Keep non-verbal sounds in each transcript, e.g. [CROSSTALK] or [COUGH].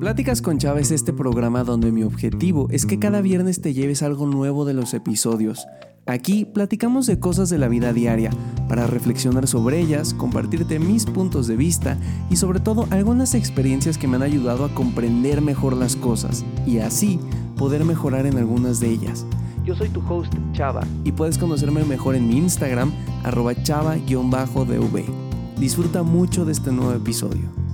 Pláticas con Chava es este programa donde mi objetivo es que cada viernes te lleves algo nuevo de los episodios. Aquí platicamos de cosas de la vida diaria, para reflexionar sobre ellas, compartirte mis puntos de vista y sobre todo algunas experiencias que me han ayudado a comprender mejor las cosas y así poder mejorar en algunas de ellas. Yo soy tu host Chava y puedes conocerme mejor en mi Instagram arroba chava-dv. Disfruta mucho de este nuevo episodio.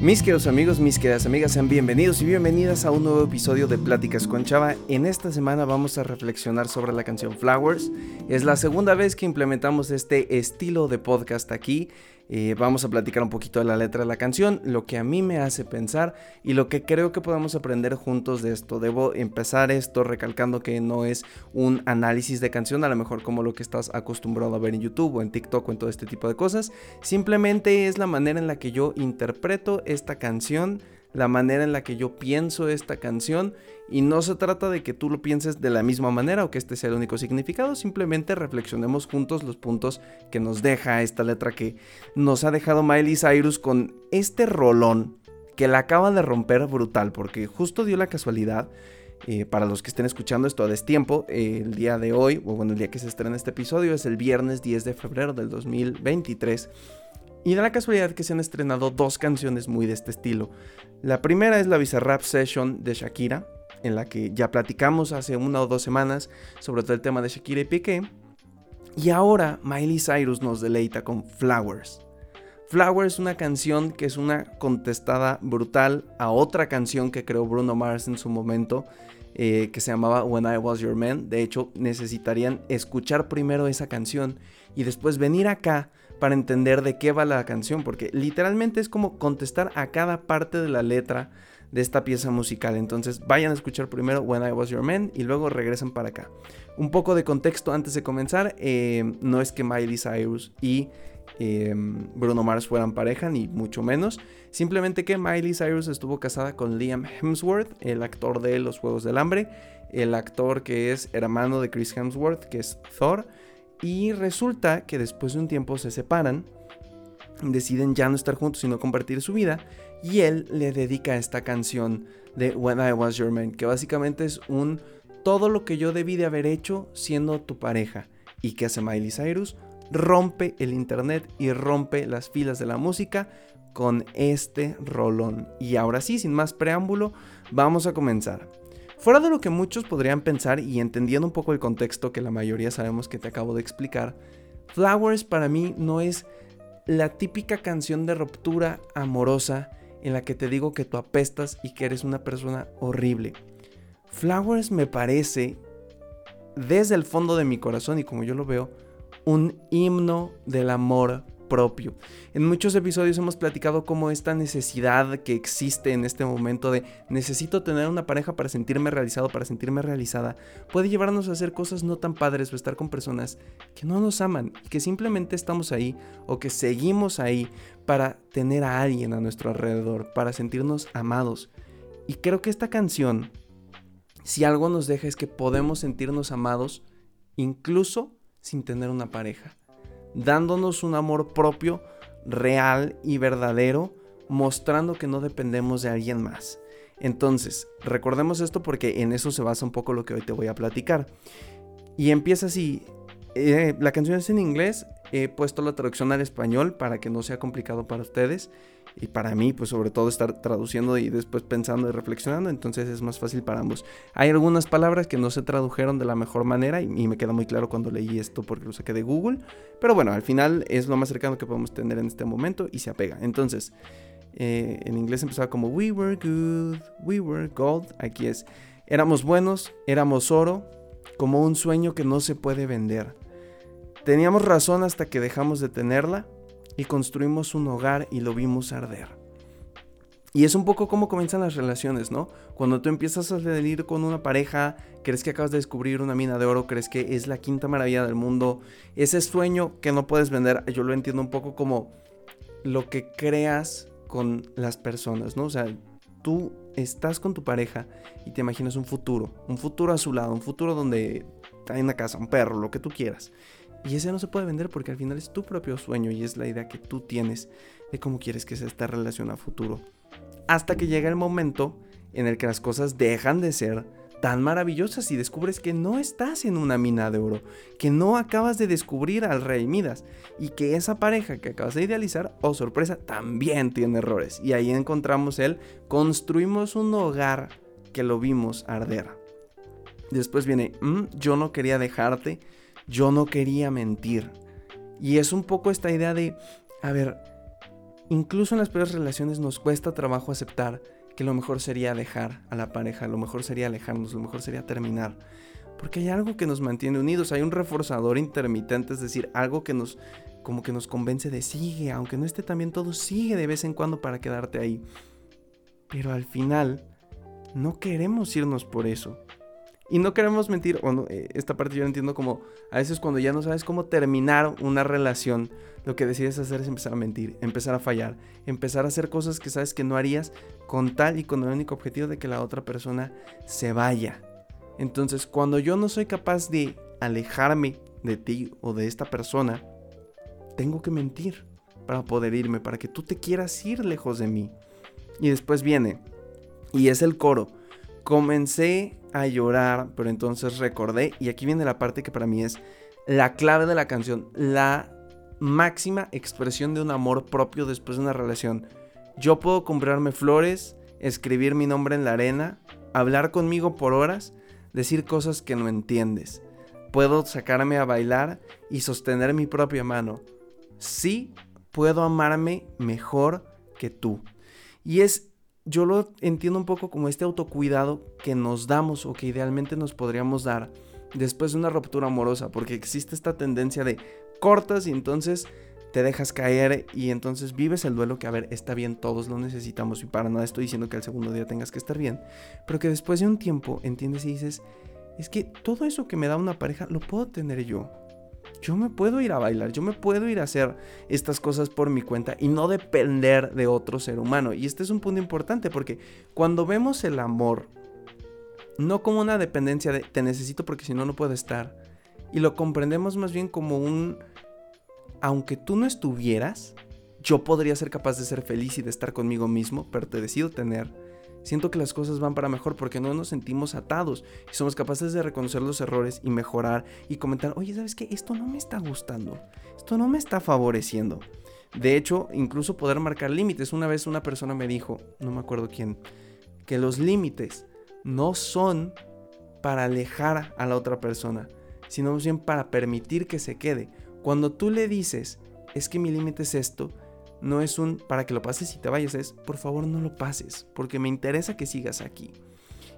Mis queridos amigos, mis queridas amigas, sean bienvenidos y bienvenidas a un nuevo episodio de Pláticas con Chava. En esta semana vamos a reflexionar sobre la canción Flowers. Es la segunda vez que implementamos este estilo de podcast aquí eh, vamos a platicar un poquito de la letra de la canción, lo que a mí me hace pensar y lo que creo que podemos aprender juntos de esto. Debo empezar esto recalcando que no es un análisis de canción, a lo mejor como lo que estás acostumbrado a ver en YouTube o en TikTok o en todo este tipo de cosas. Simplemente es la manera en la que yo interpreto esta canción la manera en la que yo pienso esta canción y no se trata de que tú lo pienses de la misma manera o que este sea el único significado, simplemente reflexionemos juntos los puntos que nos deja esta letra que nos ha dejado Miley Cyrus con este rolón que la acaba de romper brutal porque justo dio la casualidad eh, para los que estén escuchando esto a destiempo, eh, el día de hoy, o bueno, el día que se estrena este episodio es el viernes 10 de febrero del 2023. Y da la casualidad que se han estrenado dos canciones muy de este estilo. La primera es la Bizarrap Session de Shakira, en la que ya platicamos hace una o dos semanas sobre todo el tema de Shakira y Piqué. Y ahora Miley Cyrus nos deleita con Flowers. Flowers es una canción que es una contestada brutal a otra canción que creó Bruno Mars en su momento, eh, que se llamaba When I Was Your Man. De hecho, necesitarían escuchar primero esa canción y después venir acá para entender de qué va la canción, porque literalmente es como contestar a cada parte de la letra de esta pieza musical. Entonces vayan a escuchar primero When I Was Your Man y luego regresan para acá. Un poco de contexto antes de comenzar, eh, no es que Miley Cyrus y em, Bruno Mars fueran pareja, ni mucho menos. Simplemente que Miley Cyrus estuvo casada con Liam Hemsworth, el actor de Los Juegos del Hambre, el actor que es hermano de Chris Hemsworth, que es Thor. Y resulta que después de un tiempo se separan, deciden ya no estar juntos, sino compartir su vida. Y él le dedica esta canción de When I Was Your Man, que básicamente es un todo lo que yo debí de haber hecho siendo tu pareja. ¿Y que hace Miley Cyrus? Rompe el internet y rompe las filas de la música con este rolón. Y ahora sí, sin más preámbulo, vamos a comenzar. Fuera de lo que muchos podrían pensar y entendiendo un poco el contexto que la mayoría sabemos que te acabo de explicar, Flowers para mí no es la típica canción de ruptura amorosa en la que te digo que tú apestas y que eres una persona horrible. Flowers me parece, desde el fondo de mi corazón y como yo lo veo, un himno del amor En muchos episodios hemos platicado cómo esta necesidad que existe en este momento de necesito tener una pareja para sentirme realizado, para sentirme realizada, puede llevarnos a hacer cosas no tan padres o estar con personas que no nos aman y que simplemente estamos ahí o que seguimos ahí para tener a alguien a nuestro alrededor, para sentirnos amados. Y creo que esta canción, si algo nos deja es que podemos sentirnos amados incluso sin tener una pareja dándonos un amor propio real y verdadero, mostrando que no dependemos de alguien más. Entonces, recordemos esto porque en eso se basa un poco lo que hoy te voy a platicar. Y empieza así, eh, la canción es en inglés, he puesto la traducción al español para que no sea complicado para ustedes y para mí, pues sobre todo estar traduciendo y después pensando y reflexionando, entonces es más fácil para ambos. Hay algunas palabras que no se tradujeron de la mejor manera y, me queda muy claro cuando leí esto porque lo saqué de Google, pero bueno, al final es lo más cercano que podemos tener en este momento y se apega. Entonces, eh, en inglés empezaba como We were good, we were gold, aquí es, éramos buenos, éramos oro, como un sueño que no se puede vender. Teníamos razón hasta que dejamos de tenerla y construimos un hogar y lo vimos arder. Y es un poco como comienzan las relaciones, ¿no? Cuando tú empiezas a salir con una pareja, crees que acabas de descubrir una mina de oro, crees que es la quinta maravilla del mundo, ese sueño que no puedes vender, yo lo entiendo un poco como lo que creas con las personas, ¿no? O sea, tú estás con tu pareja y te imaginas un futuro, un futuro a su lado, un futuro donde hay una casa, un perro, lo que tú quieras. Y ese no se puede vender porque al final es tu propio sueño y es la idea que tú tienes de cómo quieres que sea esta relación a futuro. Hasta que llega el momento en el que las cosas dejan de ser tan maravillosas y descubres que no estás en una mina de oro, que no acabas de descubrir al rey Midas y que esa pareja que acabas de idealizar, oh sorpresa, también tiene errores. Y ahí encontramos el construimos un hogar que lo vimos arder. Después viene, mm, yo no quería dejarte, yo no quería mentir. Y es un poco esta idea de, a ver, incluso en las peores relaciones nos cuesta trabajo aceptar que lo mejor sería dejar a la pareja, lo mejor sería alejarnos, lo mejor sería terminar. Porque hay algo que nos mantiene unidos, hay un reforzador intermitente, es decir, algo que nos como que nos convence de sigue, aunque no esté tan bien todo, sigue de vez en cuando para quedarte ahí. Pero al final no queremos irnos por eso. Y no queremos mentir, o eh, esta parte yo entiendo como a veces cuando ya no sabes cómo terminar una relación, lo que decides hacer es empezar a mentir, empezar a fallar, empezar a hacer cosas que sabes que no harías con tal y con el único objetivo de que la otra persona se vaya. Entonces, cuando yo no soy capaz de alejarme de ti o de esta persona, tengo que mentir para poder irme, para que tú te quieras ir lejos de mí. Y después viene, y es el coro Comencé a llorar, pero entonces recordé, y aquí viene la parte que para mí es la clave de la canción, la máxima expresión de un amor propio después de una relación. Yo puedo comprarme flores, escribir mi nombre en la arena, hablar conmigo por horas, decir cosas que no entiendes. Puedo sacarme a bailar y sostener mi propia mano. Sí, puedo amarme mejor que tú. Y es yo lo entiendo un poco como este autocuidado que nos damos o que idealmente nos podríamos dar después de una ruptura amorosa, porque existe esta tendencia de cortas y entonces te dejas caer y entonces vives el duelo que, a ver, está bien, todos lo necesitamos y para nada estoy diciendo que al segundo día tengas que estar bien, pero que después de un tiempo entiendes y dices, es que todo eso que me da una pareja lo puedo tener yo yo me puedo ir a bailar, yo me puedo ir a hacer estas cosas por mi cuenta y no depender de otro ser humano. Y este es un punto importante porque cuando vemos el amor, no como una dependencia de te necesito porque si no, no puedo estar, y lo comprendemos más bien como un, aunque tú no estuvieras, yo podría ser capaz de ser feliz y de estar conmigo mismo, pero te decido tener siento que las cosas van para mejor porque no nos sentimos atados y somos capaces de reconocer los errores y mejorar y comentar, oye, ¿sabes qué? Esto no me está gustando, esto no me está favoreciendo. De hecho, incluso poder marcar límites. Una vez una persona me dijo, no me acuerdo quién, que los límites no son para alejar a la otra persona, sino más bien para permitir que se quede. Cuando tú le dices, es que mi límite es esto, no es un para que lo pases y te vayas, es por favor no lo pases, porque me interesa que sigas aquí.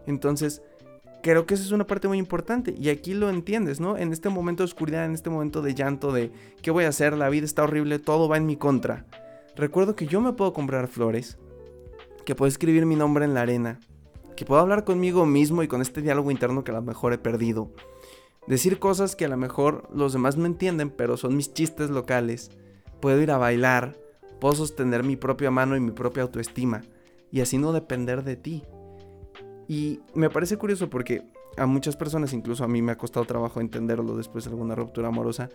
Entonces, creo que esa es una parte muy importante y aquí lo entiendes, ¿no? En este momento de oscuridad, en este momento de llanto, de ¿qué voy a hacer? La vida está horrible, todo va en mi contra. Recuerdo que yo me puedo comprar flores, que puedo escribir mi nombre en la arena, que puedo hablar conmigo mismo y con este diálogo interno que a lo mejor he perdido. Decir cosas que a lo mejor los demás no entienden, pero son mis chistes locales. Puedo ir a bailar, Puedo sostener mi propia mano y mi propia autoestima y así no depender de ti. Y me parece curioso porque a muchas personas, incluso a mí me ha costado trabajo entenderlo después de alguna ruptura amorosa,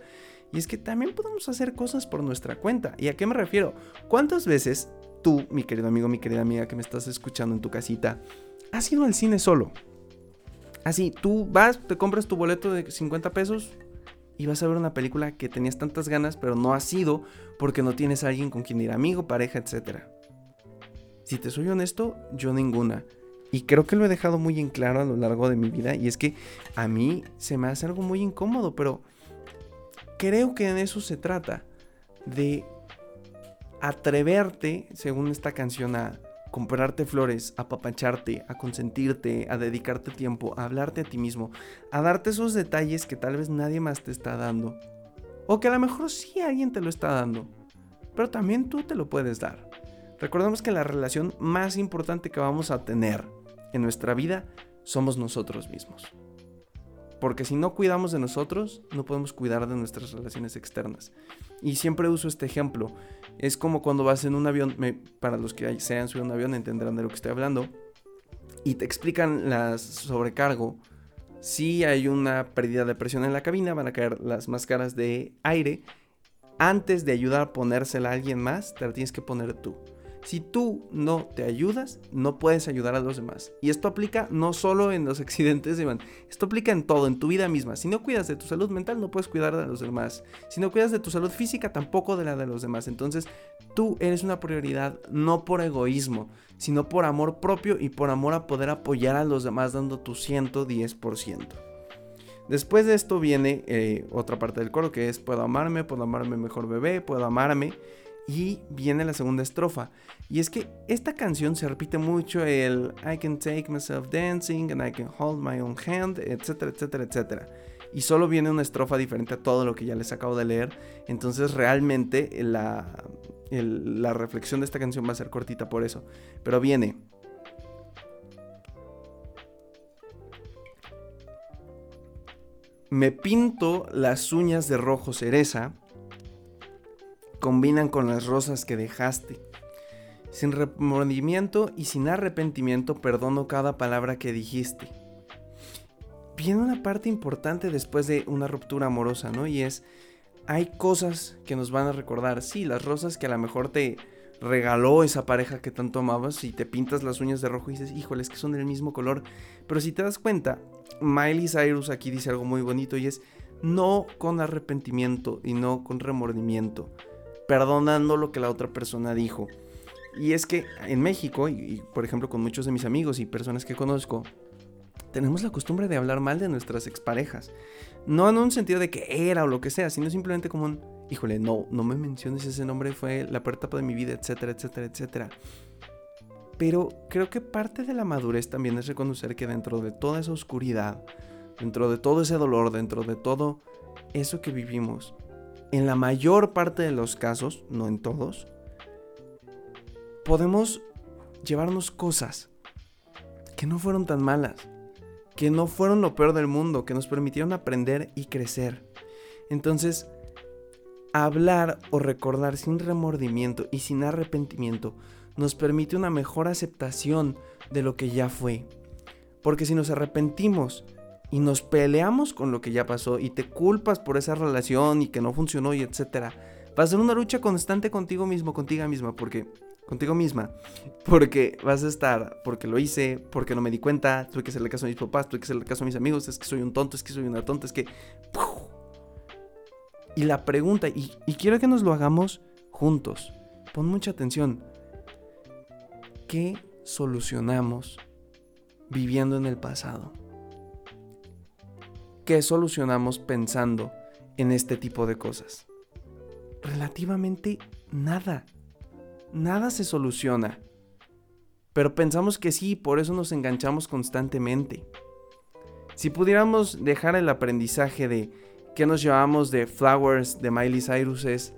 y es que también podemos hacer cosas por nuestra cuenta. ¿Y a qué me refiero? ¿Cuántas veces tú, mi querido amigo, mi querida amiga que me estás escuchando en tu casita, has ido al cine solo? Así, tú vas, te compras tu boleto de 50 pesos, y vas a ver una película que tenías tantas ganas, pero no has ido porque no tienes a alguien con quien ir, amigo, pareja, etc. Si te soy honesto, yo ninguna. Y creo que lo he dejado muy en claro a lo largo de mi vida. Y es que a mí se me hace algo muy incómodo, pero creo que en eso se trata. De atreverte, según esta canción, a comprarte flores, a papacharte, a consentirte, a dedicarte tiempo, a hablarte a ti mismo, a darte esos detalles que tal vez nadie más te está dando. O que a lo mejor sí alguien te lo está dando, pero también tú te lo puedes dar. Recordemos que la relación más importante que vamos a tener en nuestra vida somos nosotros mismos. Porque si no cuidamos de nosotros, no podemos cuidar de nuestras relaciones externas. Y siempre uso este ejemplo. Es como cuando vas en un avión, para los que se hayan subido un avión entenderán de lo que estoy hablando, y te explican las sobrecargo Si hay una pérdida de presión en la cabina, van a caer las máscaras de aire. Antes de ayudar a ponérsela a alguien más, te la tienes que poner tú. Si tú no te ayudas, no puedes ayudar a los demás. Y esto aplica no solo en los [LAUGHS] accidentes, Iván. Esto aplica en todo, en tu vida misma. Si no cuidas de tu salud mental, no puedes cuidar de los demás. Si no cuidas de tu salud física, tampoco de la de los demás. Entonces, tú eres una prioridad no por egoísmo, sino por amor propio y por amor a poder apoyar a los demás dando tu 110%. Después de esto viene eh, otra parte del coro que es puedo amarme, puedo amarme mejor bebé, puedo amarme. Y viene la segunda estrofa. Y es que esta canción se repite mucho el I can take myself dancing and I can hold my own hand, etcétera, etcétera, etcétera. Y solo viene una estrofa diferente a todo lo que ya les acabo de leer. Entonces realmente la, la reflexión de esta canción va a ser cortita por eso. Pero viene. Me pinto las uñas de rojo cereza combinan con las rosas que dejaste. Sin remordimiento y sin arrepentimiento perdono cada palabra que dijiste. Viene una parte importante después de una ruptura amorosa, ¿no? Y es, hay cosas que nos van a recordar. Sí, las rosas que a lo mejor te regaló esa pareja que tanto amabas y te pintas las uñas de rojo y dices, híjole, es que son del mismo color. Pero si te das cuenta, Miley Cyrus aquí dice algo muy bonito y es, no con arrepentimiento y no con remordimiento perdonando lo que la otra persona dijo. Y es que en México, y, por ejemplo con muchos de mis amigos y personas que conozco, tenemos la costumbre de hablar mal de nuestras exparejas. No en un sentido de que era o lo que sea, sino simplemente como un, híjole, no, no me menciones ese nombre, fue la peor etapa de mi vida, etcétera, etcétera, etcétera. Pero creo que parte de la madurez también es reconocer que dentro de toda esa oscuridad, dentro de todo ese dolor, dentro de todo eso que vivimos, en la mayor parte de los casos, no en todos, podemos llevarnos cosas que no fueron tan malas, que no fueron lo peor del mundo, que nos permitieron aprender y crecer. Entonces, hablar o recordar sin remordimiento y sin arrepentimiento nos permite una mejor aceptación de lo que ya fue. Porque si nos arrepentimos y nos peleamos con lo que ya pasó y te culpas por esa relación y que no funcionó y etcétera, va a ser una lucha constante contigo mismo, contigo misma, porque contigo misma, porque vas a estar, porque lo hice, porque no me di cuenta, tuve que hacerle caso a mis papás, tuve que hacerle caso a mis amigos, es que soy un tonto, es que soy una tonta, es que... Y la pregunta, y, y quiero que nos lo hagamos juntos, pon mucha atención, ¿qué solucionamos viviendo en el pasado? ¿Qué solucionamos pensando en este tipo de cosas? Relativamente nada. Nada se soluciona. Pero pensamos que sí, por eso nos enganchamos constantemente. Si pudiéramos dejar el aprendizaje de que nos llevamos de Flowers de Miley Cyrus es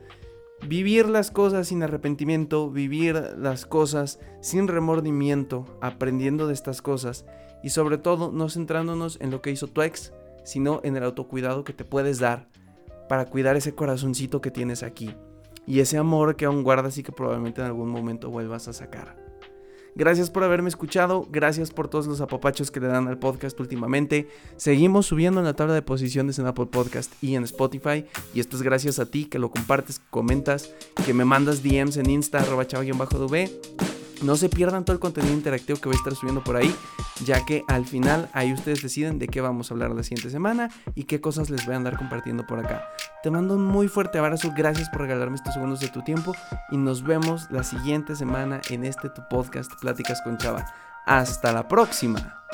vivir las cosas sin arrepentimiento, vivir las cosas sin remordimiento, aprendiendo de estas cosas y sobre todo no centrándonos en lo que hizo tu sino en el autocuidado que te puedes dar para cuidar ese corazoncito que tienes aquí y ese amor que aún guardas y que probablemente en algún momento vuelvas a sacar. Gracias por haberme escuchado, gracias por todos los apapachos que le dan al podcast últimamente. Seguimos subiendo en la tabla de posiciones en Apple Podcast y en Spotify. Y esto es gracias a ti que lo compartes, comentas, que me mandas DMs en Insta, arroba chava-dv. No se pierdan todo el contenido interactivo que voy a estar subiendo por ahí, ya que al final ahí ustedes deciden de qué vamos a hablar la siguiente semana y qué cosas les voy a andar compartiendo por acá. Te mando un muy fuerte abrazo, gracias por regalarme estos segundos de tu tiempo y nos vemos la siguiente semana en este tu podcast Pláticas con Chava. Hasta la próxima.